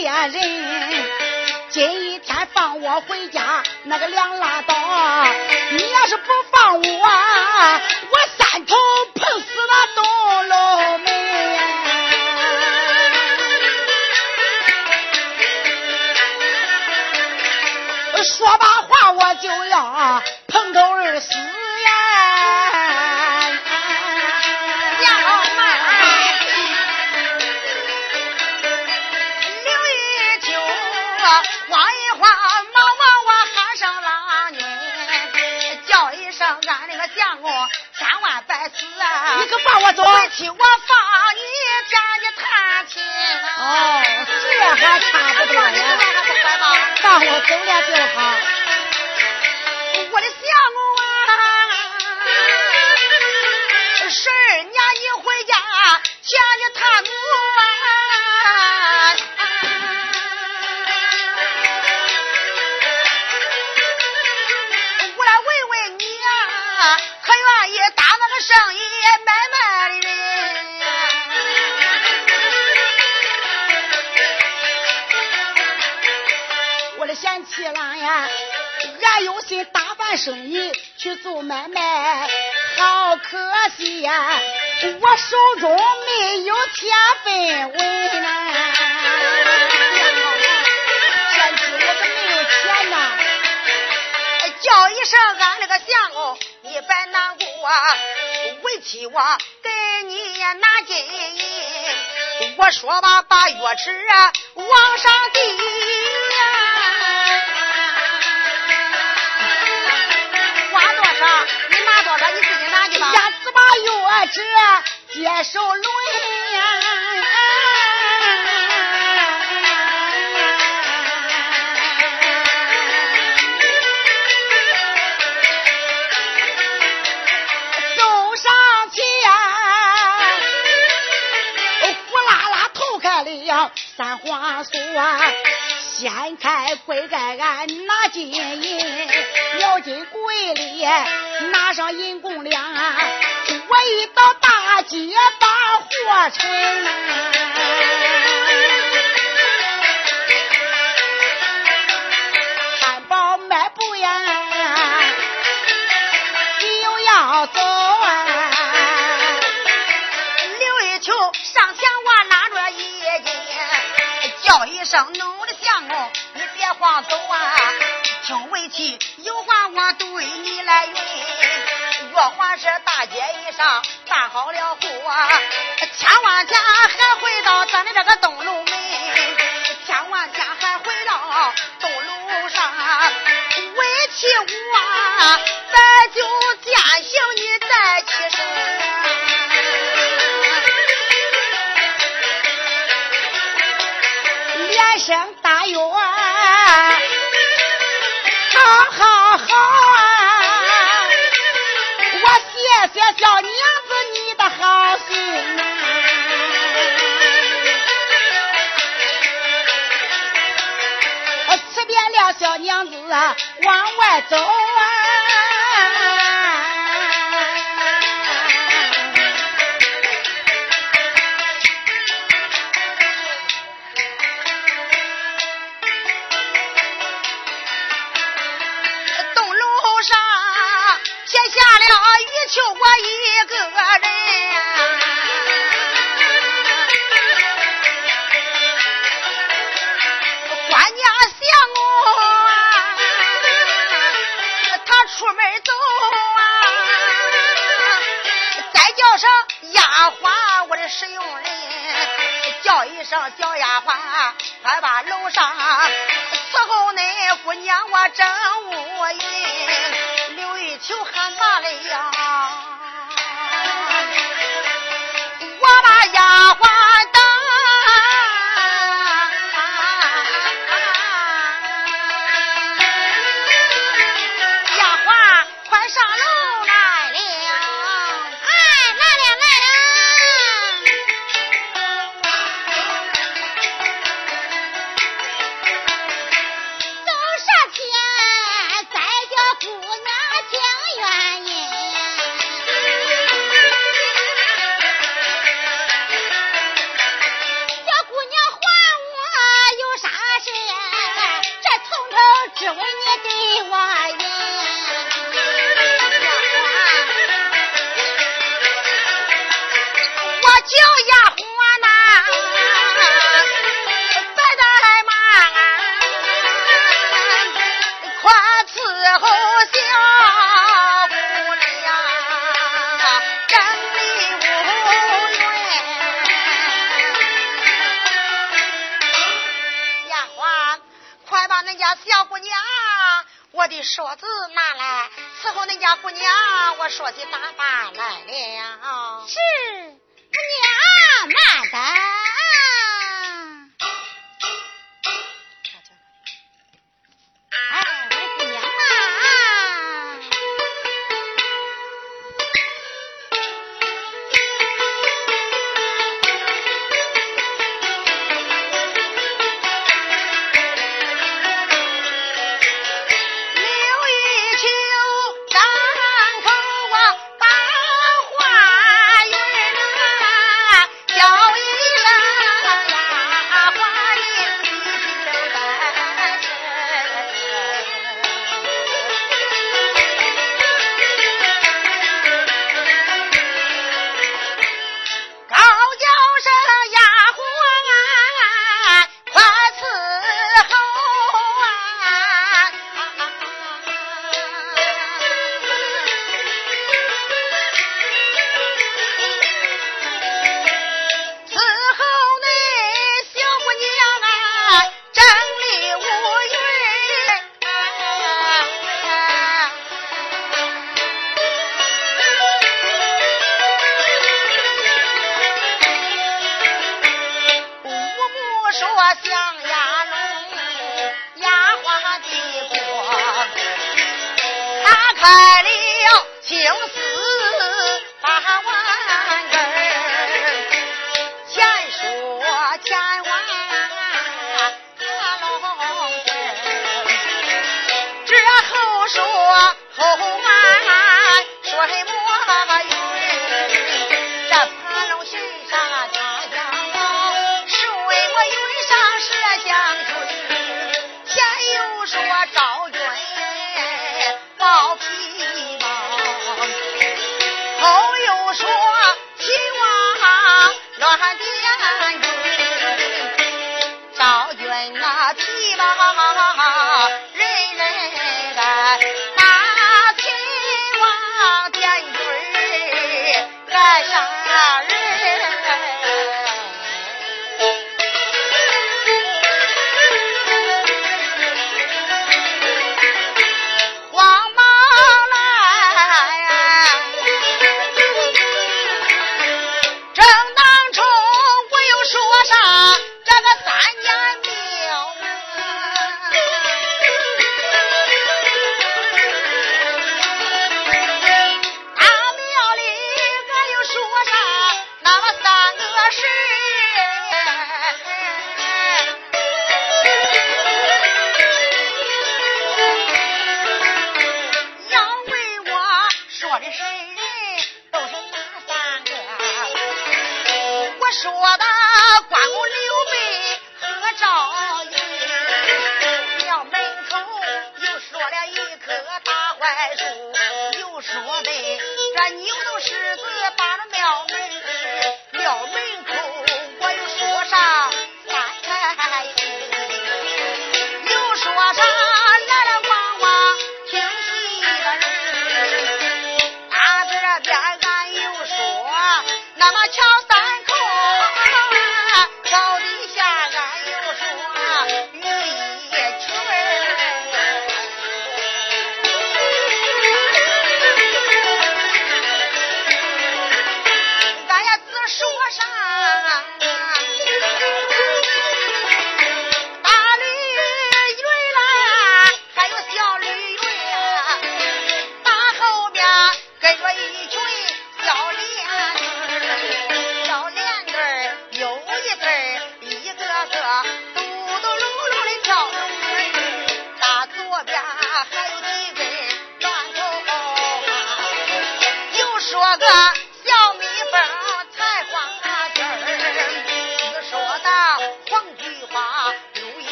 别人，今天放我回家，那个梁拉倒。你要是不放我，我三头碰死那东楼门。说罢话，我就要碰头而死可放我走！回去我放你家里探亲。哦，这还差不多呀。放我走了就好。我的相公气郎呀，俺有心打办生意去做买卖，好可惜呀，我手中没有钱分文呐。贤妻，我可没有钱呐。叫一声俺那个相公，你别难过啊。为妻我给你拿金银，我说吧，把钥匙啊往上递。你拿多少？你自己拿去吧。俺只把月支接手轮呀。走上去呀，呼啦啦头开了三花锁啊。掀开柜盖，俺拿金银，撂进柜里，拿上银公粮。我一到大街把货成，汉堡卖不呀，又要走啊。刘一秋上前，我拉着一斤，叫一声弄。你别慌走啊！听为妻有话我对你来云。若还是大街一上办好了货，千万家还回到咱的这个东楼门，千万家还回到东楼上。为妻我咱就践行你再起身，连声。大约，来了小娘子啊往外走啊。东楼上写下了一就我一个人花，我的使用人，叫一声小丫鬟，快把楼上伺候那姑娘，我真无语，刘玉秋喊嘛嘞呀！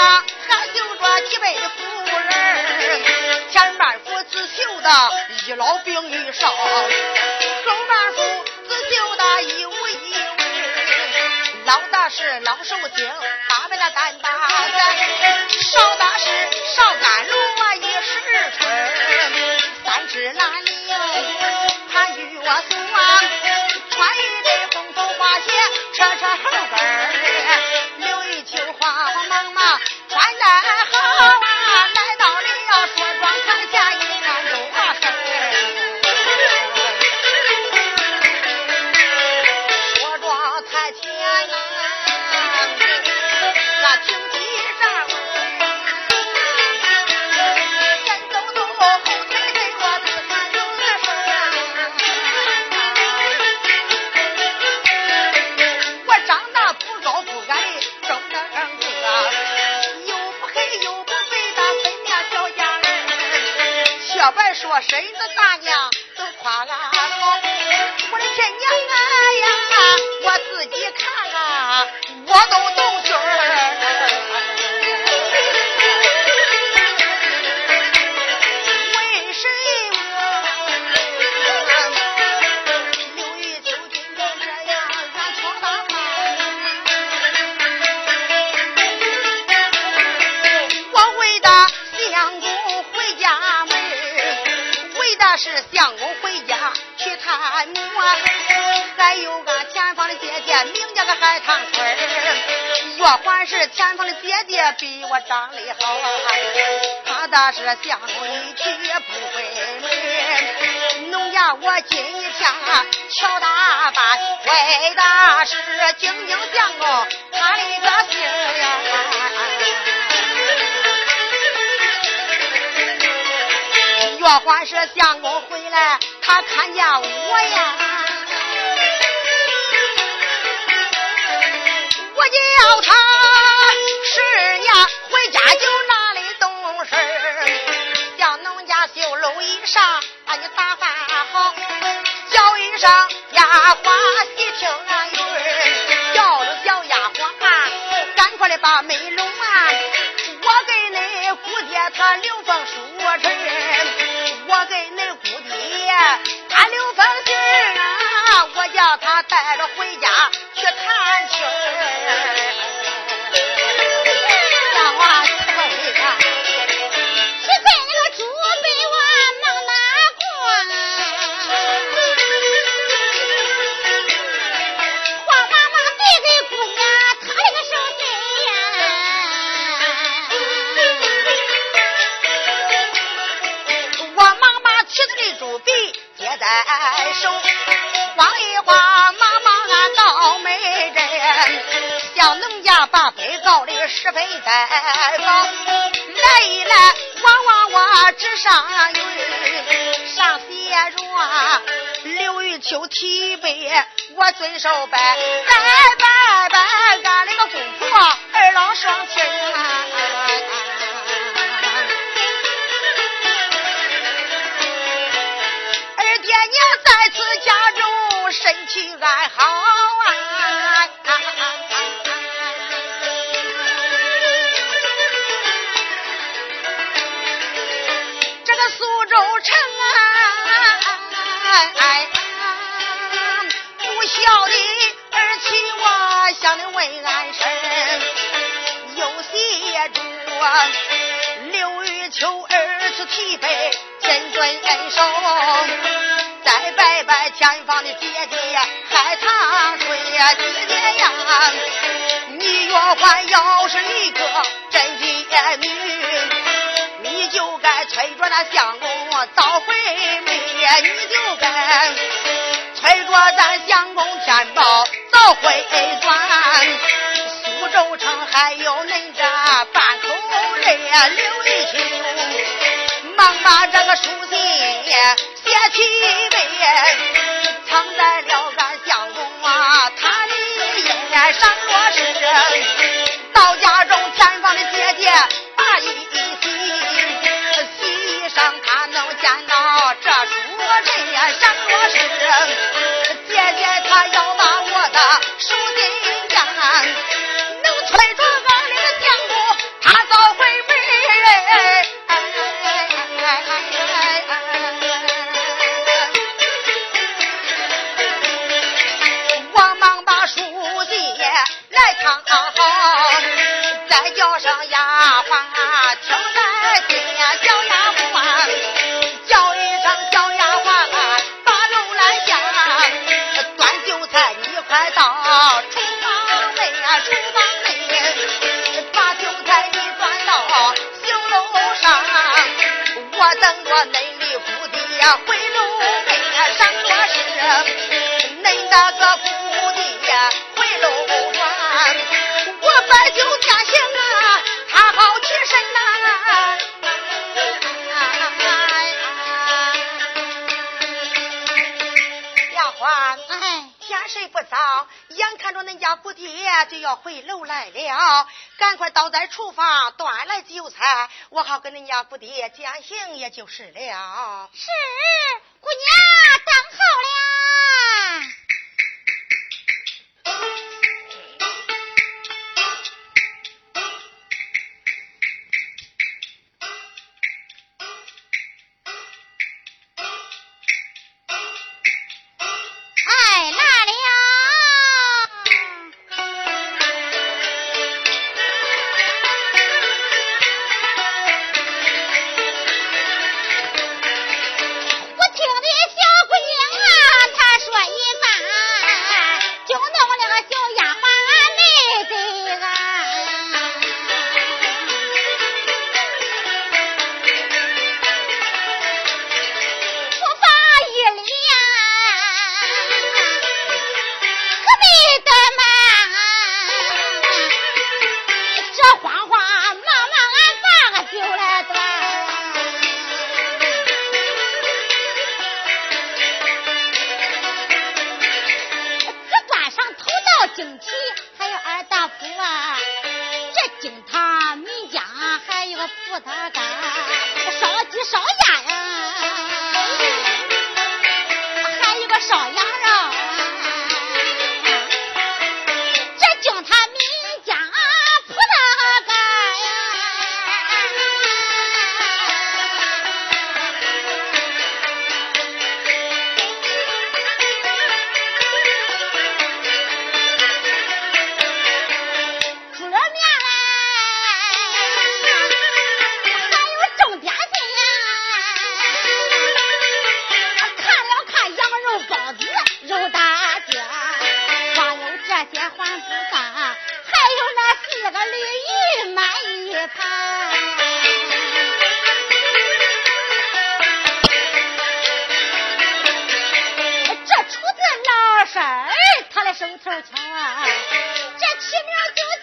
还留着几辈的夫人，前半夫只绣的一老病一少，后半夫只绣的一无一无。老大是老寿星，他们的担当的，少的是少。是相公回家去探母啊，还有俺前方的姐姐，名叫个海棠春若还是前方的姐姐比我长得好，他的是相公一去不回门。农家我今天乔大板，为的是精精相公他的个心呀。若还是相公回来，他看见我呀，我叫他十年回家就哪里懂事叫农家绣楼衣裳，把你打扮好，叫一声丫鬟细听俺语叫着小丫鬟啊赶快的把门拢啊，我给恁姑爹他留封书信。他留手，晃一晃，忙忙俺到门镇，向农家把被告的十分带报。来一来，往往我纸上云，上写着刘玉秋提杯，我遵守拜拜拜拜，俺那个公婆二老双亲啊爹娘在此家中身体安好啊！这个苏州城啊，不孝的儿妻我向你问安身，有些主刘玉秋儿子提杯，真尊恩寿。前方的姐姐呀海棠水姐姐呀，你若还要是一个真姐女，你就该催着那相公早回门，你就该催着咱相公天宝早回转。苏州城还有恁这半口人刘玉秋，忙把这个书信。写起碑，藏在了俺相公啊，他的眼上若是到家中前方的姐姐把衣洗，再叫上丫鬟，要回楼来了，赶快倒在厨房端来酒菜，我好跟恁家姑爹践行，也就是了。是，这厨子老婶儿，他的手头强啊，这起名就。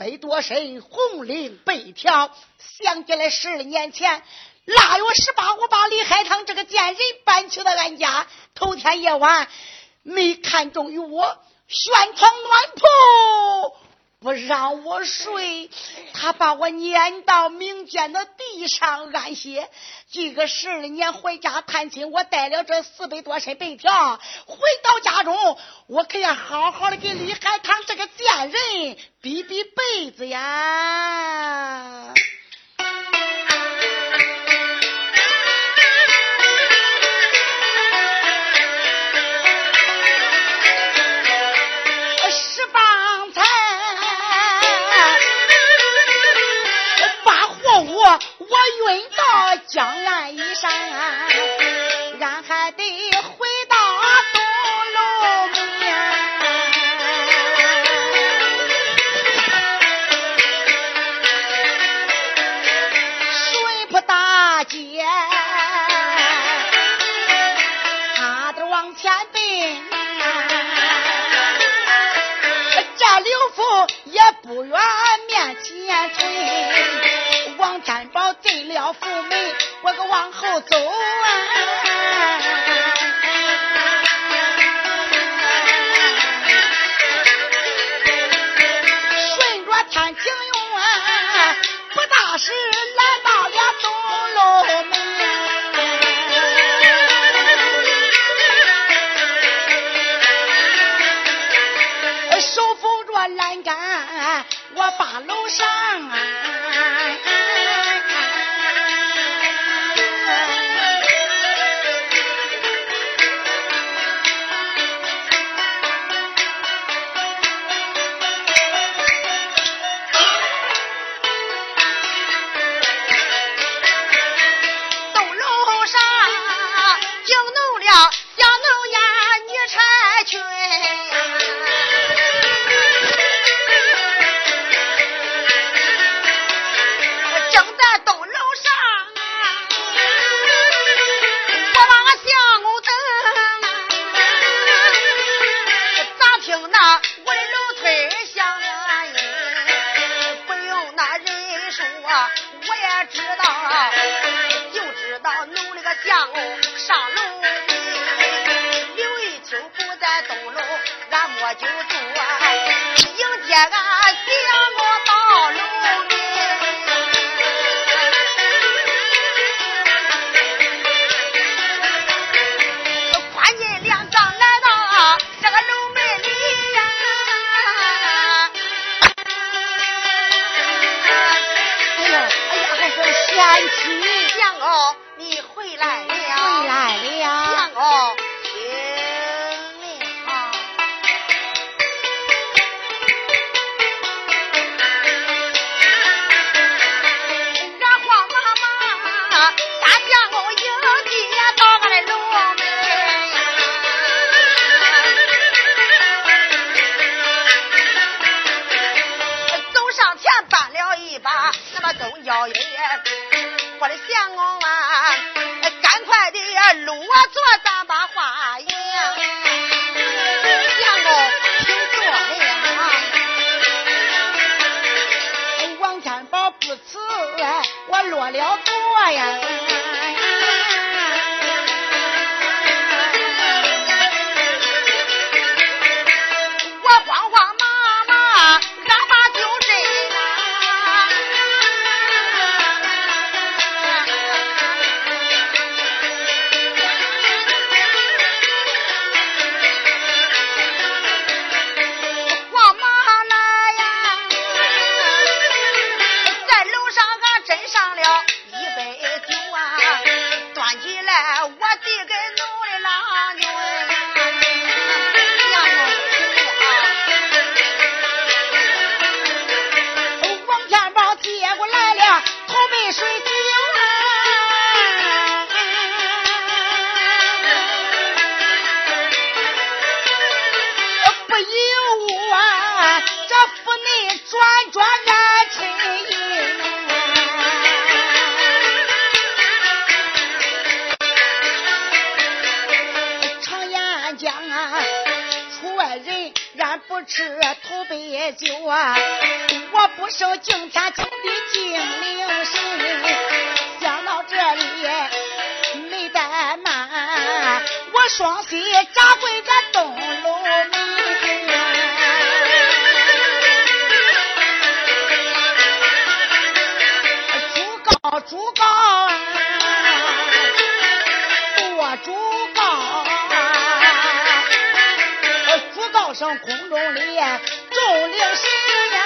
背多深红领白条。想起来十二年前腊月十八，我把李海棠这个贱人搬去了俺家，头天夜晚没看中与我悬床暖铺。不让我睡，他把我撵到民间的地上安歇。这个十二年回家探亲，我带了这四百多身被条，回到家中，我可要好好的给李海棠这个贱人比比被子呀。运到江岸以上，俺还得回到东楼面。水铺大街，他得往前奔。这刘福也不远，面前追。王天宝进了府门，我可往后走啊！顺着天井用啊，不大时来到了东楼门。手扶着栏杆，我把楼上啊。吃土杯酒啊！我不受敬天敬地敬灵神，想到这里没怠慢，我双膝扎跪在东楼门。主高啊，我主。上空中里，众灵神呀！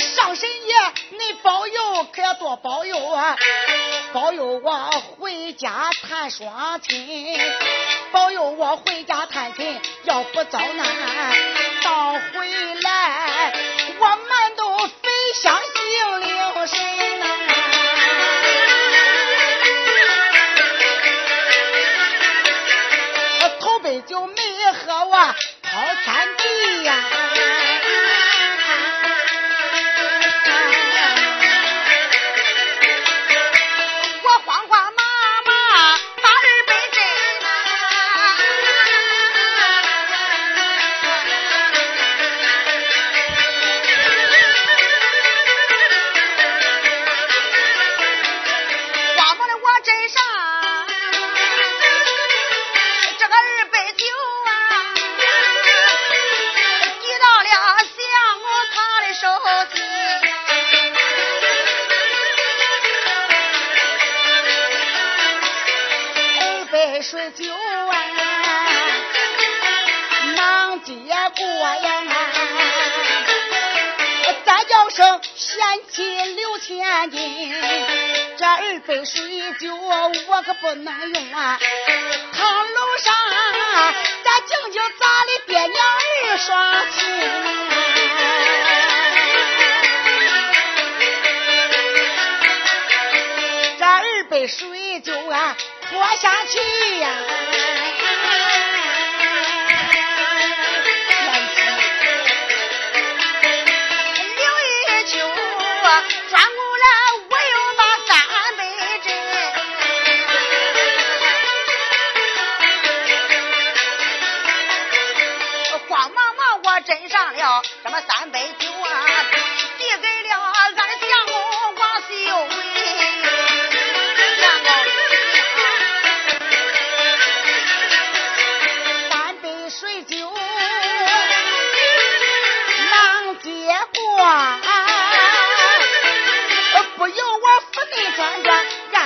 上神爷，你保佑可要多保佑啊！保佑我回家探双亲，保佑我回家探亲，要不遭难，到回来。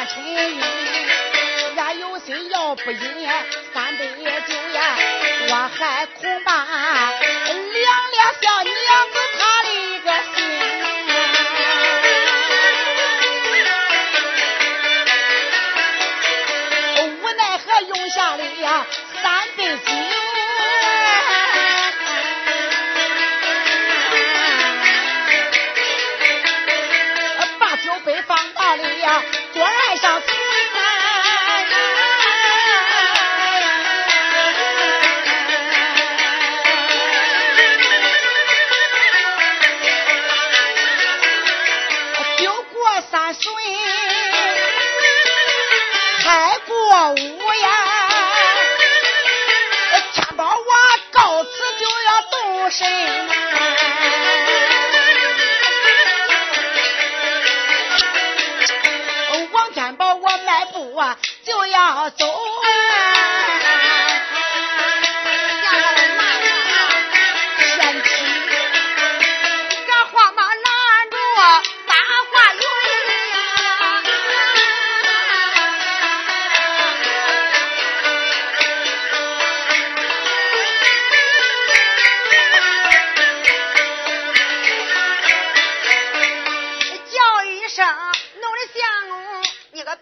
亲音，俺有心要不饮三杯酒呀，我还恐怕凉了小娘子她的一个心。无奈何用下了呀三杯酒。我就要走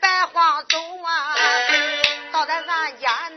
白花走啊，到咱咱家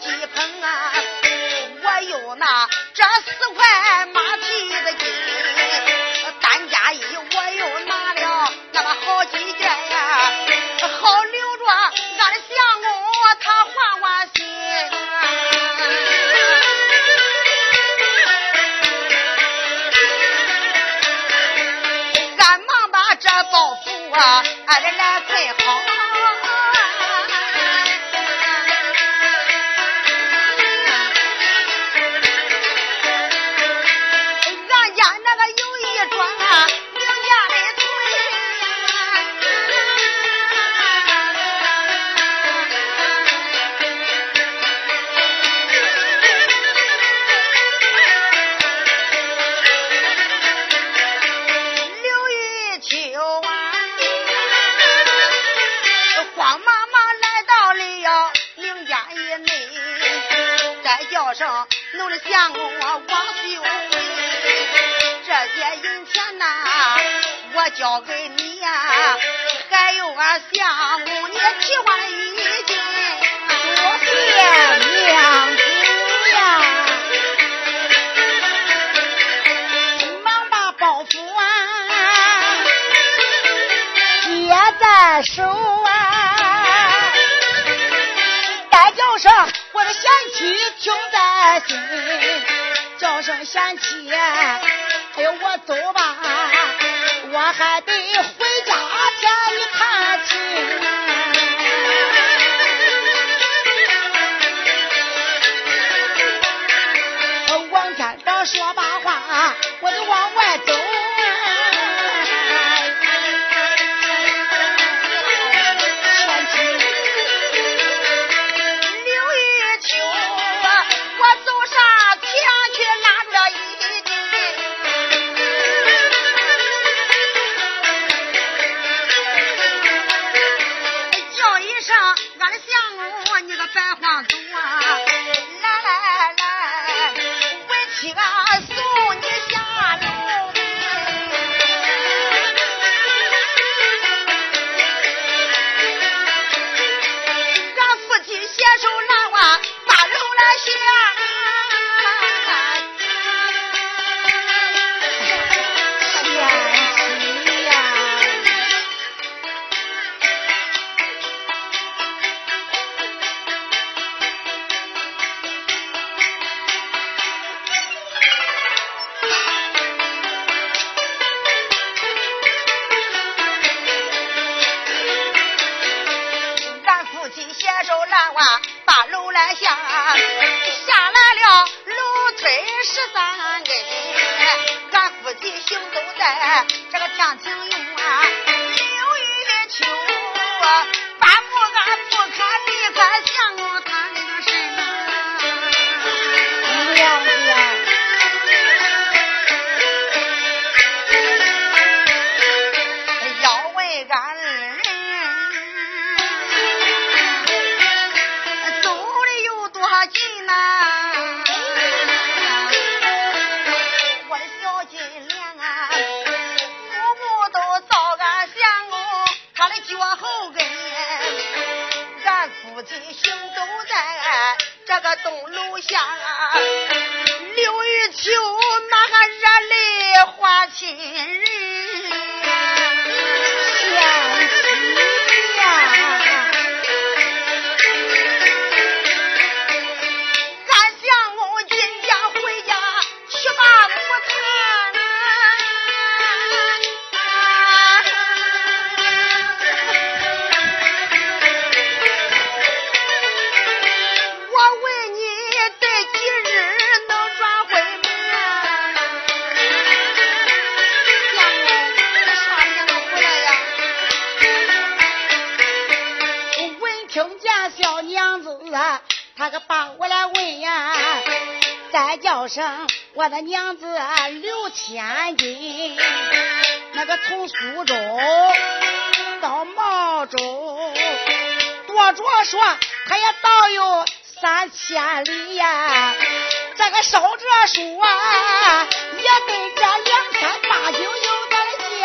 鸡棚啊，我有那这四块。声我的贤妻听在心，叫声贤妻，哎呦我走吧，我还得回家见一探亲。王天宝说罢话，我就往外走。都在这个天庭院，六月秋，啊下，从苏州到毛州，多着说他也倒有三千里呀，这个烧着书啊，也得这两千八九有咱的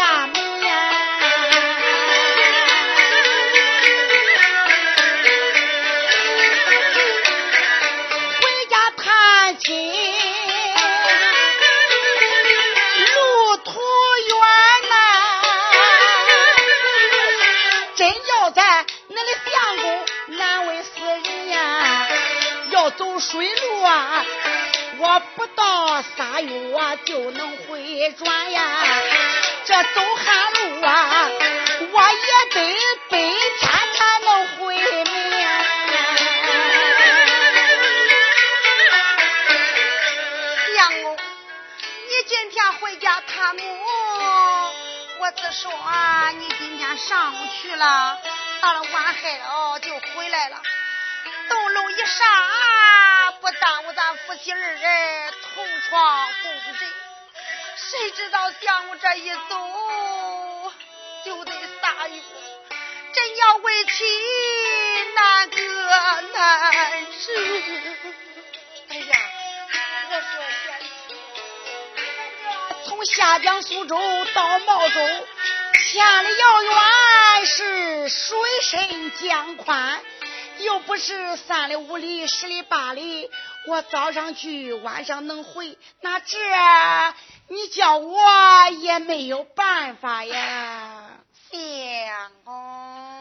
水路啊，我不到仨月啊就能回转呀。这走旱路啊，我也得百天才能回门呀。相公，你今天回家探母，我只说你今天上午去了，到了晚黑了就回来了。东楼一上，不耽误咱夫妻二人同床共枕。谁知道相公这一走，就得仨月，真要为妻难隔难舍。哎呀，我说贤妻。从下江苏州到毛州，千里遥远是水深江宽，又不是三里五里十里八里，我早上去晚上能回，那这你叫我也没有办法呀。相公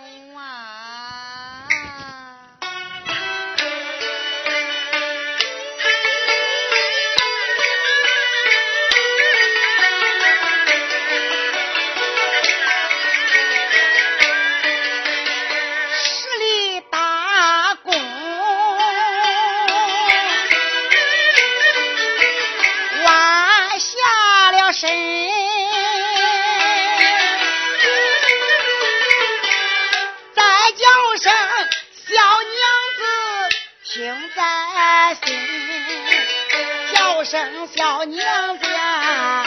声小娘家，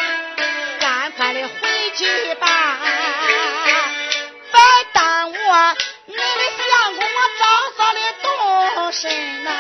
赶快的回去吧。别耽误你的相公我早早的动身呐、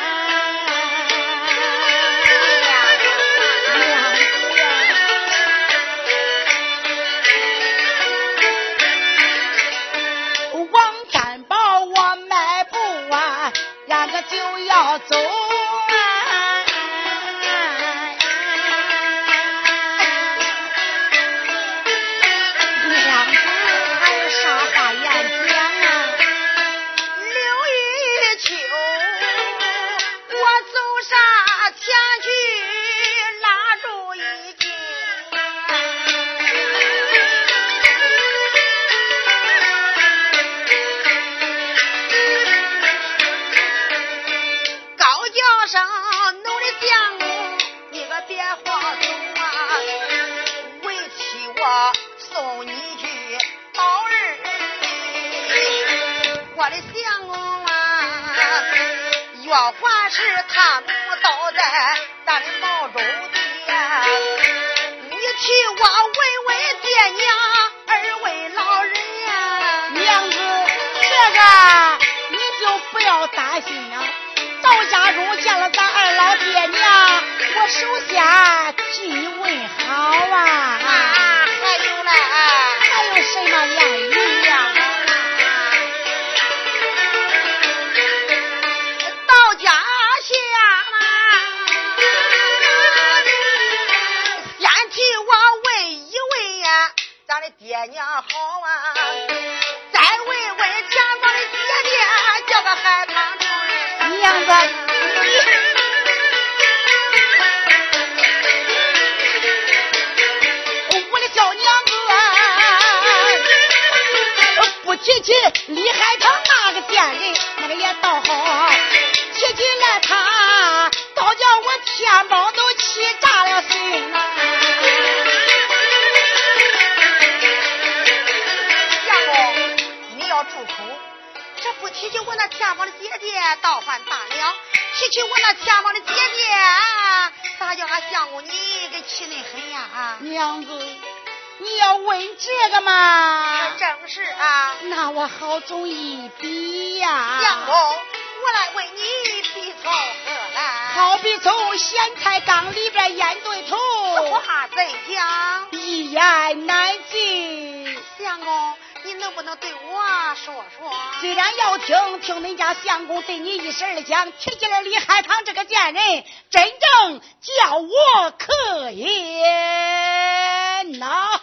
月华是他母倒在咱的毛中的呀，你替我问问爹娘，二位老人呀。娘子，这个你就不要担心了。到家中见了咱二老爹娘，我首先替倒还罢了；提起我那前方的姐姐，咋叫俺相公你给气恁狠呀？娘子，你要问这个嘛？正是啊。那我好中一比呀。相公，我来问你，比从何来？好比从咸菜缸里边腌对头，此话怎讲？一言难尽。相公，你能不能对我说说？虽然要听，听恁家相公对你一声的讲，提起来李海棠这个贱人，真正叫我可怜呐。